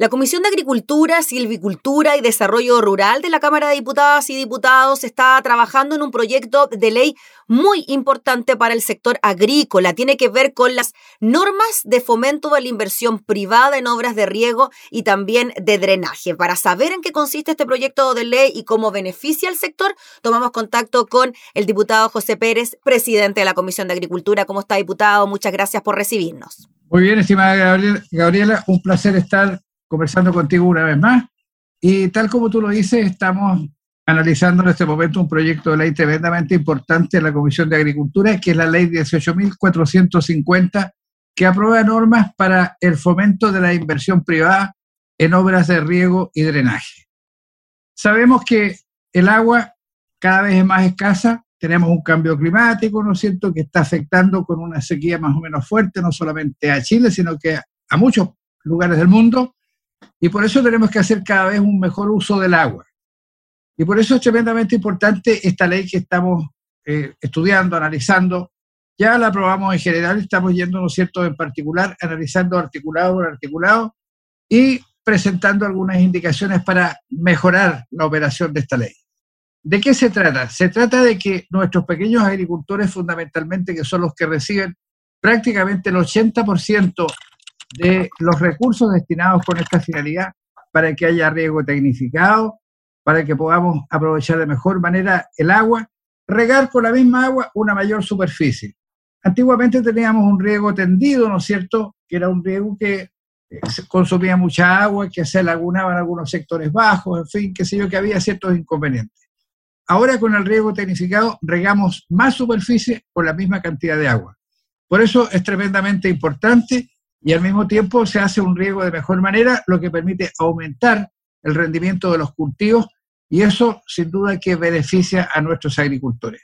La Comisión de Agricultura, Silvicultura y Desarrollo Rural de la Cámara de Diputadas y Diputados está trabajando en un proyecto de ley muy importante para el sector agrícola. Tiene que ver con las normas de fomento de la inversión privada en obras de riego y también de drenaje. Para saber en qué consiste este proyecto de ley y cómo beneficia al sector, tomamos contacto con el diputado José Pérez, presidente de la Comisión de Agricultura. ¿Cómo está, diputado? Muchas gracias por recibirnos. Muy bien, estimada Gabriela, un placer estar conversando contigo una vez más. Y tal como tú lo dices, estamos analizando en este momento un proyecto de ley tremendamente importante en la Comisión de Agricultura, que es la ley 18.450, que aprueba normas para el fomento de la inversión privada en obras de riego y drenaje. Sabemos que el agua cada vez es más escasa, tenemos un cambio climático, ¿no es cierto?, que está afectando con una sequía más o menos fuerte, no solamente a Chile, sino que a muchos lugares del mundo. Y por eso tenemos que hacer cada vez un mejor uso del agua. Y por eso es tremendamente importante esta ley que estamos eh, estudiando, analizando. Ya la aprobamos en general, estamos yendo, ¿no cierto?, en particular, analizando articulado por articulado y presentando algunas indicaciones para mejorar la operación de esta ley. ¿De qué se trata? Se trata de que nuestros pequeños agricultores, fundamentalmente, que son los que reciben prácticamente el 80% de los recursos destinados con esta finalidad para que haya riego tecnificado, para que podamos aprovechar de mejor manera el agua, regar con la misma agua una mayor superficie. Antiguamente teníamos un riego tendido, ¿no es cierto? Que era un riego que eh, consumía mucha agua, que se lagunaba en algunos sectores bajos, en fin, qué sé yo, que había ciertos inconvenientes. Ahora con el riego tecnificado regamos más superficie con la misma cantidad de agua. Por eso es tremendamente importante y al mismo tiempo se hace un riego de mejor manera, lo que permite aumentar el rendimiento de los cultivos y eso sin duda que beneficia a nuestros agricultores.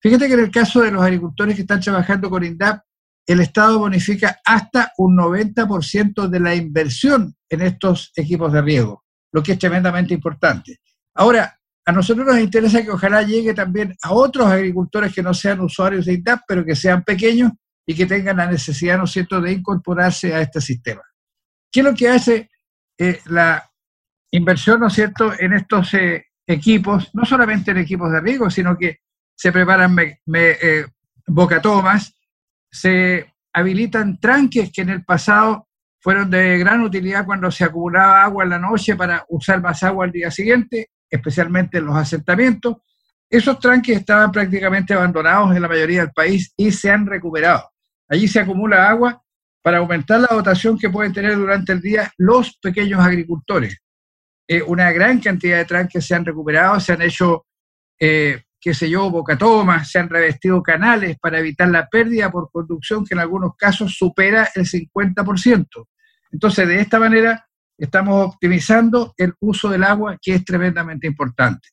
Fíjate que en el caso de los agricultores que están trabajando con INDAP, el Estado bonifica hasta un 90% de la inversión en estos equipos de riego, lo que es tremendamente importante. Ahora, a nosotros nos interesa que ojalá llegue también a otros agricultores que no sean usuarios de INDAP, pero que sean pequeños y que tengan la necesidad, ¿no es cierto?, de incorporarse a este sistema. ¿Qué es lo que hace eh, la inversión, ¿no es cierto?, en estos eh, equipos, no solamente en equipos de riego, sino que se preparan eh, bocatomas, se habilitan tranques que en el pasado fueron de gran utilidad cuando se acumulaba agua en la noche para usar más agua al día siguiente, especialmente en los asentamientos. Esos tranques estaban prácticamente abandonados en la mayoría del país y se han recuperado. Allí se acumula agua para aumentar la dotación que pueden tener durante el día los pequeños agricultores. Eh, una gran cantidad de tranques se han recuperado, se han hecho, eh, qué sé yo, bocatomas, se han revestido canales para evitar la pérdida por conducción que en algunos casos supera el 50%. Entonces, de esta manera estamos optimizando el uso del agua, que es tremendamente importante.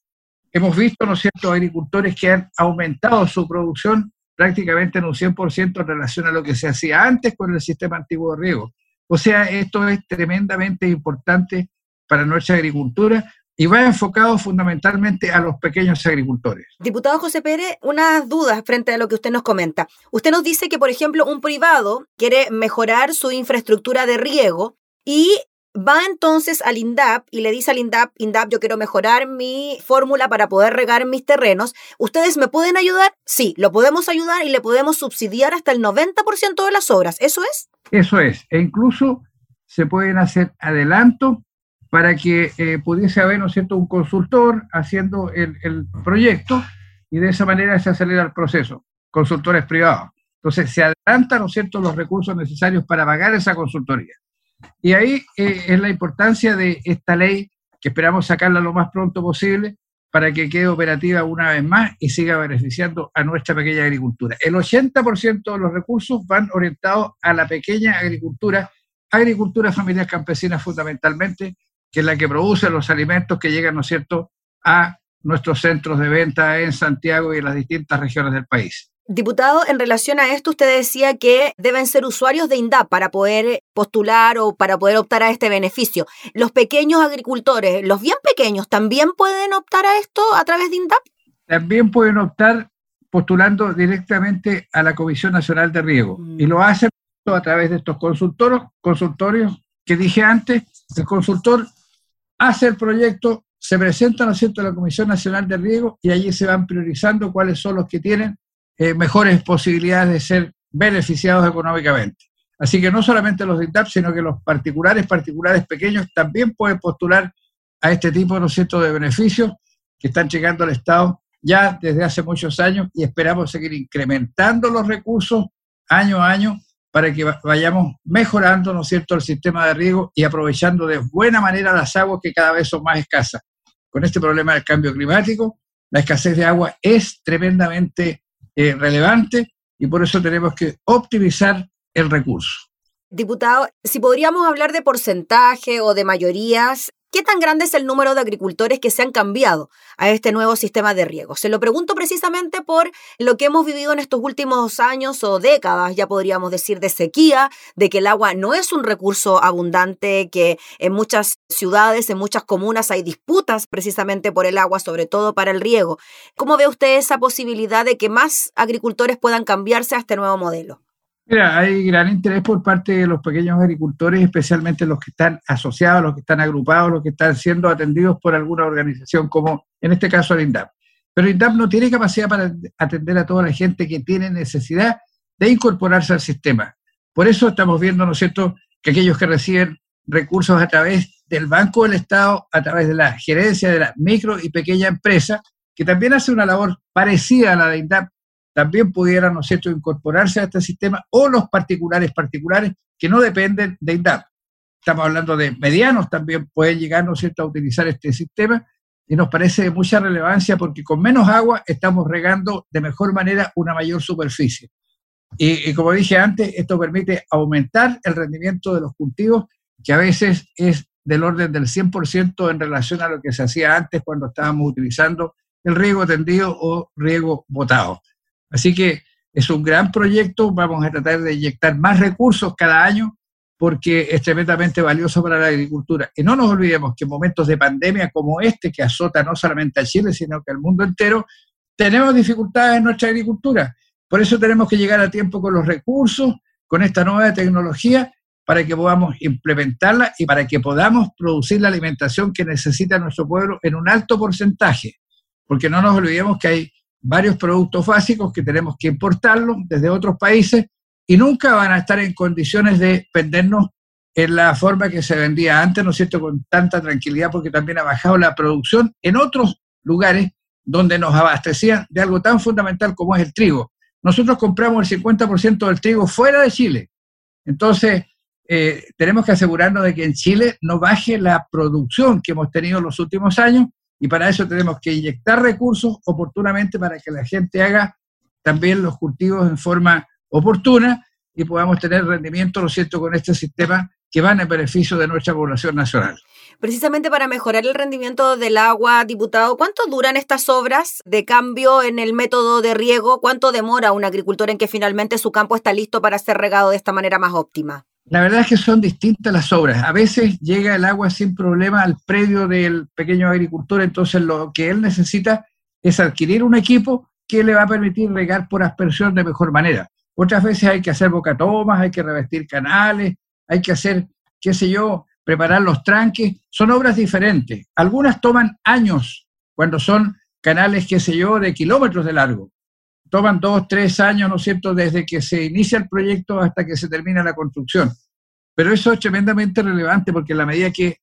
Hemos visto, ¿no es cierto?, agricultores que han aumentado su producción prácticamente en un 100% en relación a lo que se hacía antes con el sistema antiguo de riego. O sea, esto es tremendamente importante para nuestra agricultura y va enfocado fundamentalmente a los pequeños agricultores. Diputado José Pérez, unas dudas frente a lo que usted nos comenta. Usted nos dice que, por ejemplo, un privado quiere mejorar su infraestructura de riego y va entonces al INDAP y le dice al INDAP, INDAP, yo quiero mejorar mi fórmula para poder regar mis terrenos. ¿Ustedes me pueden ayudar? Sí, lo podemos ayudar y le podemos subsidiar hasta el 90% de las obras. ¿Eso es? Eso es. E incluso se pueden hacer adelantos para que eh, pudiese haber, ¿no es cierto?, un consultor haciendo el, el proyecto y de esa manera se acelera el proceso. Consultores privados. Entonces se adelantan, ¿no es cierto?, los recursos necesarios para pagar esa consultoría. Y ahí eh, es la importancia de esta ley, que esperamos sacarla lo más pronto posible para que quede operativa una vez más y siga beneficiando a nuestra pequeña agricultura. El 80% de los recursos van orientados a la pequeña agricultura, agricultura familiar campesina fundamentalmente, que es la que produce los alimentos que llegan, ¿no cierto?, a nuestros centros de venta en Santiago y en las distintas regiones del país. Diputado, en relación a esto, usted decía que deben ser usuarios de INDAP para poder postular o para poder optar a este beneficio. ¿Los pequeños agricultores, los bien pequeños, también pueden optar a esto a través de INDAP? También pueden optar postulando directamente a la Comisión Nacional de Riego y lo hacen a través de estos consultorios, consultorios que dije antes, el consultor hace el proyecto, se presenta, ¿no es cierto?, a la Comisión Nacional de Riego y allí se van priorizando cuáles son los que tienen eh, mejores posibilidades de ser beneficiados económicamente. Así que no solamente los de INDAP, sino que los particulares, particulares pequeños, también pueden postular a este tipo, de beneficios que están llegando al Estado ya desde hace muchos años y esperamos seguir incrementando los recursos año a año para que vayamos mejorando, ¿no cierto?, el sistema de riego y aprovechando de buena manera las aguas que cada vez son más escasas. Con este problema del cambio climático, la escasez de agua es tremendamente eh, relevante y por eso tenemos que optimizar el recurso. Diputado, si podríamos hablar de porcentaje o de mayorías, ¿Qué tan grande es el número de agricultores que se han cambiado a este nuevo sistema de riego? Se lo pregunto precisamente por lo que hemos vivido en estos últimos años o décadas, ya podríamos decir, de sequía, de que el agua no es un recurso abundante, que en muchas ciudades, en muchas comunas hay disputas precisamente por el agua, sobre todo para el riego. ¿Cómo ve usted esa posibilidad de que más agricultores puedan cambiarse a este nuevo modelo? Mira, hay gran interés por parte de los pequeños agricultores, especialmente los que están asociados, los que están agrupados, los que están siendo atendidos por alguna organización, como en este caso el INDAP. Pero el INDAP no tiene capacidad para atender a toda la gente que tiene necesidad de incorporarse al sistema. Por eso estamos viendo, ¿no es cierto?, que aquellos que reciben recursos a través del Banco del Estado, a través de la gerencia de la micro y pequeña empresa, que también hace una labor parecida a la de INDAP, también pudieran, ¿no es incorporarse a este sistema o los particulares particulares que no dependen de INDAP. Estamos hablando de medianos también pueden llegar, ¿no a utilizar este sistema y nos parece de mucha relevancia porque con menos agua estamos regando de mejor manera una mayor superficie. Y, y como dije antes, esto permite aumentar el rendimiento de los cultivos, que a veces es del orden del 100% en relación a lo que se hacía antes cuando estábamos utilizando el riego tendido o riego botado. Así que es un gran proyecto, vamos a tratar de inyectar más recursos cada año porque es tremendamente valioso para la agricultura. Y no nos olvidemos que en momentos de pandemia como este, que azota no solamente a Chile, sino que al mundo entero, tenemos dificultades en nuestra agricultura. Por eso tenemos que llegar a tiempo con los recursos, con esta nueva tecnología, para que podamos implementarla y para que podamos producir la alimentación que necesita nuestro pueblo en un alto porcentaje. Porque no nos olvidemos que hay varios productos básicos que tenemos que importarlos desde otros países y nunca van a estar en condiciones de vendernos en la forma que se vendía antes, ¿no es cierto?, con tanta tranquilidad, porque también ha bajado la producción en otros lugares donde nos abastecían de algo tan fundamental como es el trigo. Nosotros compramos el 50% del trigo fuera de Chile. Entonces, eh, tenemos que asegurarnos de que en Chile no baje la producción que hemos tenido en los últimos años y para eso tenemos que inyectar recursos oportunamente para que la gente haga también los cultivos en forma oportuna y podamos tener rendimiento, lo cierto, con este sistema que van en beneficio de nuestra población nacional. Precisamente para mejorar el rendimiento del agua, diputado, ¿cuánto duran estas obras de cambio en el método de riego? ¿Cuánto demora un agricultor en que finalmente su campo está listo para ser regado de esta manera más óptima? La verdad es que son distintas las obras. A veces llega el agua sin problema al predio del pequeño agricultor, entonces lo que él necesita es adquirir un equipo que le va a permitir regar por aspersión de mejor manera. Otras veces hay que hacer bocatomas, hay que revestir canales, hay que hacer, qué sé yo, preparar los tranques. Son obras diferentes. Algunas toman años cuando son canales, qué sé yo, de kilómetros de largo toman dos, tres años, ¿no es cierto?, desde que se inicia el proyecto hasta que se termina la construcción. Pero eso es tremendamente relevante porque en la medida que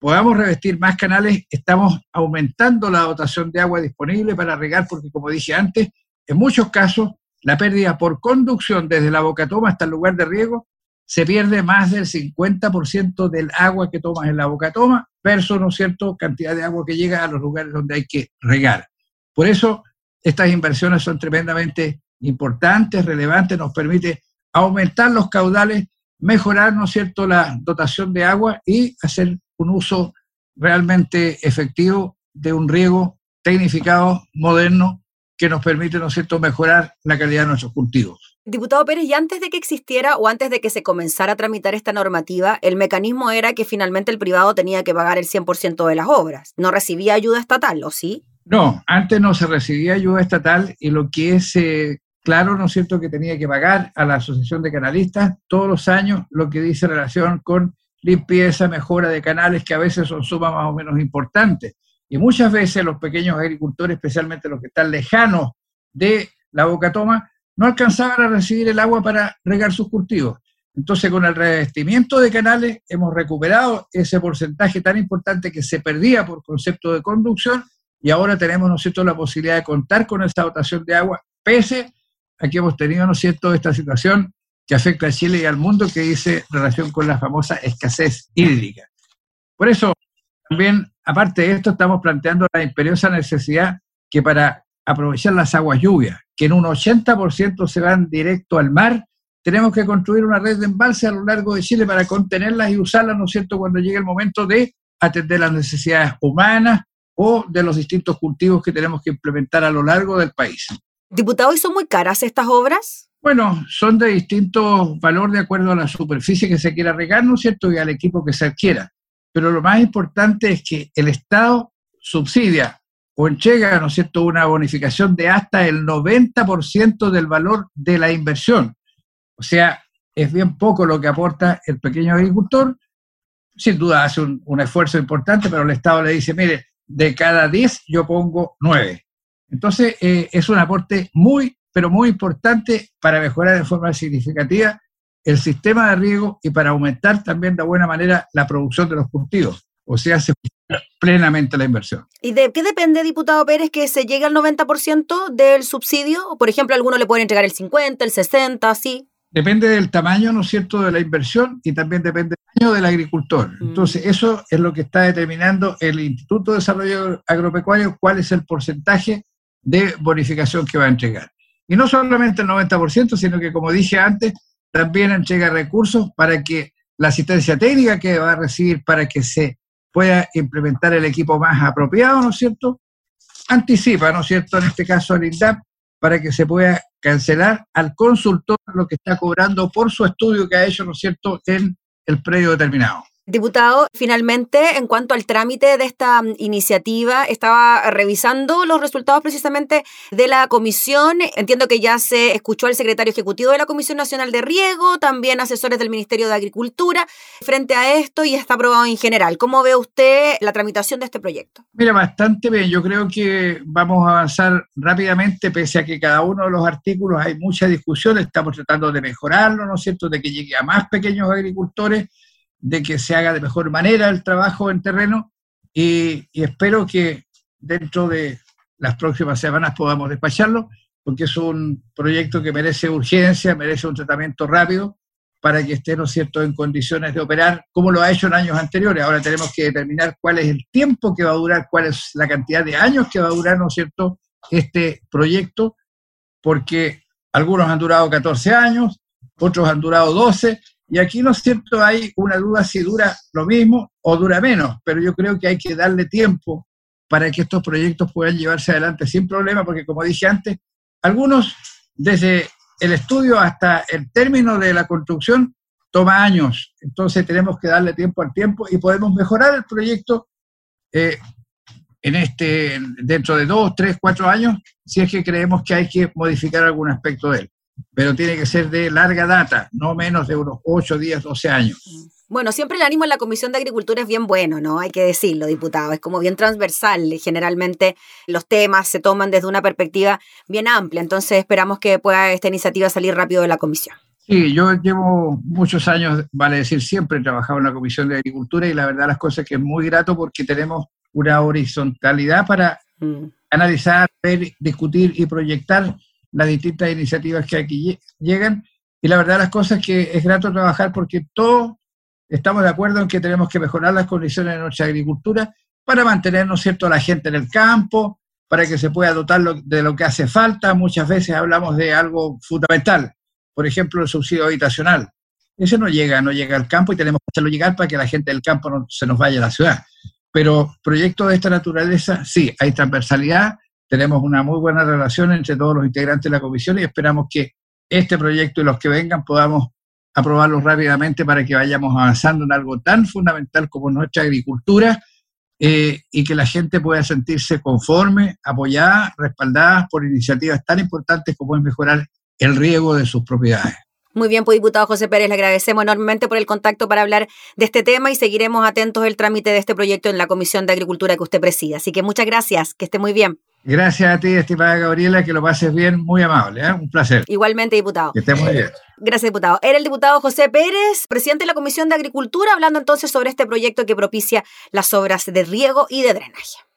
podamos revestir más canales, estamos aumentando la dotación de agua disponible para regar, porque como dije antes, en muchos casos la pérdida por conducción desde la bocatoma hasta el lugar de riego se pierde más del 50% del agua que tomas en la bocatoma versus, ¿no es cierto?, cantidad de agua que llega a los lugares donde hay que regar. Por eso estas inversiones son tremendamente importantes, relevantes, nos permite aumentar los caudales, mejorar, ¿no cierto?, la dotación de agua y hacer un uso realmente efectivo de un riego tecnificado, moderno, que nos permite, ¿no es cierto?, mejorar la calidad de nuestros cultivos. Diputado Pérez, y antes de que existiera o antes de que se comenzara a tramitar esta normativa, el mecanismo era que finalmente el privado tenía que pagar el 100% de las obras. ¿No recibía ayuda estatal, o sí? No, antes no se recibía ayuda estatal y lo que es eh, claro, ¿no es cierto?, que tenía que pagar a la Asociación de Canalistas todos los años lo que dice relación con limpieza, mejora de canales que a veces son sumas más o menos importantes. Y muchas veces los pequeños agricultores, especialmente los que están lejanos de la boca toma, no alcanzaban a recibir el agua para regar sus cultivos. Entonces, con el revestimiento de canales hemos recuperado ese porcentaje tan importante que se perdía por concepto de conducción y ahora tenemos, ¿no cierto?, la posibilidad de contar con esa dotación de agua, pese a que hemos tenido, ¿no cierto?, esta situación que afecta a Chile y al mundo que dice relación con la famosa escasez hídrica. Por eso, también, aparte de esto, estamos planteando la imperiosa necesidad que para aprovechar las aguas lluvias, que en un 80% se van directo al mar, tenemos que construir una red de embalse a lo largo de Chile para contenerlas y usarlas, ¿no es cierto?, cuando llegue el momento de atender las necesidades humanas o de los distintos cultivos que tenemos que implementar a lo largo del país. Diputado, ¿y son muy caras estas obras? Bueno, son de distintos valor de acuerdo a la superficie que se quiera regar, ¿no es cierto?, y al equipo que se adquiera. Pero lo más importante es que el Estado subsidia o entrega, ¿no es cierto?, una bonificación de hasta el 90% del valor de la inversión. O sea, es bien poco lo que aporta el pequeño agricultor. Sin duda hace un, esfuerzo importante, pero el Estado le dice, mire, de cada 10 yo pongo 9. Entonces, eh, es un aporte muy, pero muy importante para mejorar de forma significativa el sistema de riego y para aumentar también de buena manera la producción de los cultivos. O sea, se plenamente la inversión. ¿Y de qué depende, diputado Pérez, que se llegue al 90% del subsidio? Por ejemplo, algunos le pueden entregar el 50, el 60, así. Depende del tamaño, ¿no es cierto?, de la inversión y también depende del tamaño del agricultor. Mm. Entonces, eso es lo que está determinando el Instituto de Desarrollo Agropecuario, cuál es el porcentaje de bonificación que va a entregar. Y no solamente el 90%, sino que, como dije antes, también entrega recursos para que la asistencia técnica que va a recibir para que se pueda implementar el equipo más apropiado, ¿no es cierto? Anticipa, ¿no es cierto?, en este caso el INDAP, para que se pueda cancelar al consultor lo que está cobrando por su estudio que ha hecho, ¿no es cierto?, en el predio determinado. Diputado, finalmente, en cuanto al trámite de esta mm, iniciativa, estaba revisando los resultados precisamente de la comisión. Entiendo que ya se escuchó al secretario ejecutivo de la Comisión Nacional de Riego, también asesores del Ministerio de Agricultura frente a esto y está aprobado en general. ¿Cómo ve usted la tramitación de este proyecto? Mira, bastante bien. Yo creo que vamos a avanzar rápidamente, pese a que cada uno de los artículos hay mucha discusión. Estamos tratando de mejorarlo, ¿no es cierto?, de que llegue a más pequeños agricultores de que se haga de mejor manera el trabajo en terreno y, espero que dentro de las próximas semanas podamos despacharlo, porque es un proyecto que merece urgencia, merece un tratamiento rápido para que esté, ¿no es cierto?, en condiciones de operar como lo ha hecho en años anteriores. Ahora tenemos que determinar cuál es el tiempo que va a durar, cuál es la cantidad de años que va a durar, ¿no es cierto?, este proyecto, porque algunos han durado 14 años, otros han durado 12, y aquí, ¿no es cierto?, hay una duda si dura lo mismo o dura menos, pero yo creo que hay que darle tiempo para que estos proyectos puedan llevarse adelante sin problema, porque como dije antes, algunos desde el estudio hasta el término de la construcción toma años, entonces tenemos que darle tiempo al tiempo y podemos mejorar el proyecto eh, en este, dentro de dos, tres, cuatro años, si es que creemos que hay que modificar algún aspecto de él pero tiene que ser de larga data, no menos de unos 8, 10, 12 años. Bueno, siempre el ánimo en la Comisión de Agricultura es bien bueno, ¿no? Hay que decirlo, diputado. Es como bien transversal. Generalmente los temas se toman desde una perspectiva bien amplia. Entonces esperamos que pueda esta iniciativa salir rápido de la comisión. Sí, yo llevo muchos años, vale decir, siempre he trabajado en la Comisión de Agricultura y la verdad las cosas que es muy grato porque tenemos una horizontalidad para mm. analizar, ver, discutir y proyectar las distintas iniciativas que aquí llegan. Y la verdad las cosas es que es grato trabajar porque todos estamos de acuerdo en que tenemos que mejorar las condiciones de nuestra agricultura para mantener, ¿no cierto?, a la gente en el campo, para que se pueda dotar de lo que hace falta. Muchas veces hablamos de algo fundamental, por ejemplo, el subsidio habitacional. Ese no llega, no llega al campo y tenemos que hacerlo llegar para que la gente del campo no se nos vaya a la ciudad. Pero proyectos de esta naturaleza, sí, hay transversalidad, tenemos una muy buena relación entre todos los integrantes de la comisión y esperamos que este proyecto y los que vengan podamos aprobarlo rápidamente para que vayamos avanzando en algo tan fundamental como nuestra agricultura eh, y que la gente pueda sentirse conforme, apoyada, respaldada por iniciativas tan importantes como es mejorar el riego de sus propiedades. Muy bien, pues diputado José Pérez, le agradecemos enormemente por el contacto para hablar de este tema y seguiremos atentos el trámite de este proyecto en la Comisión de Agricultura que usted preside. Así que muchas gracias, que esté muy bien. Gracias a ti, estimada Gabriela, que lo pases bien, muy amable, ¿eh? un placer. Igualmente, diputado. Que esté muy bien. Gracias, diputado. Era el diputado José Pérez, presidente de la Comisión de Agricultura, hablando entonces sobre este proyecto que propicia las obras de riego y de drenaje.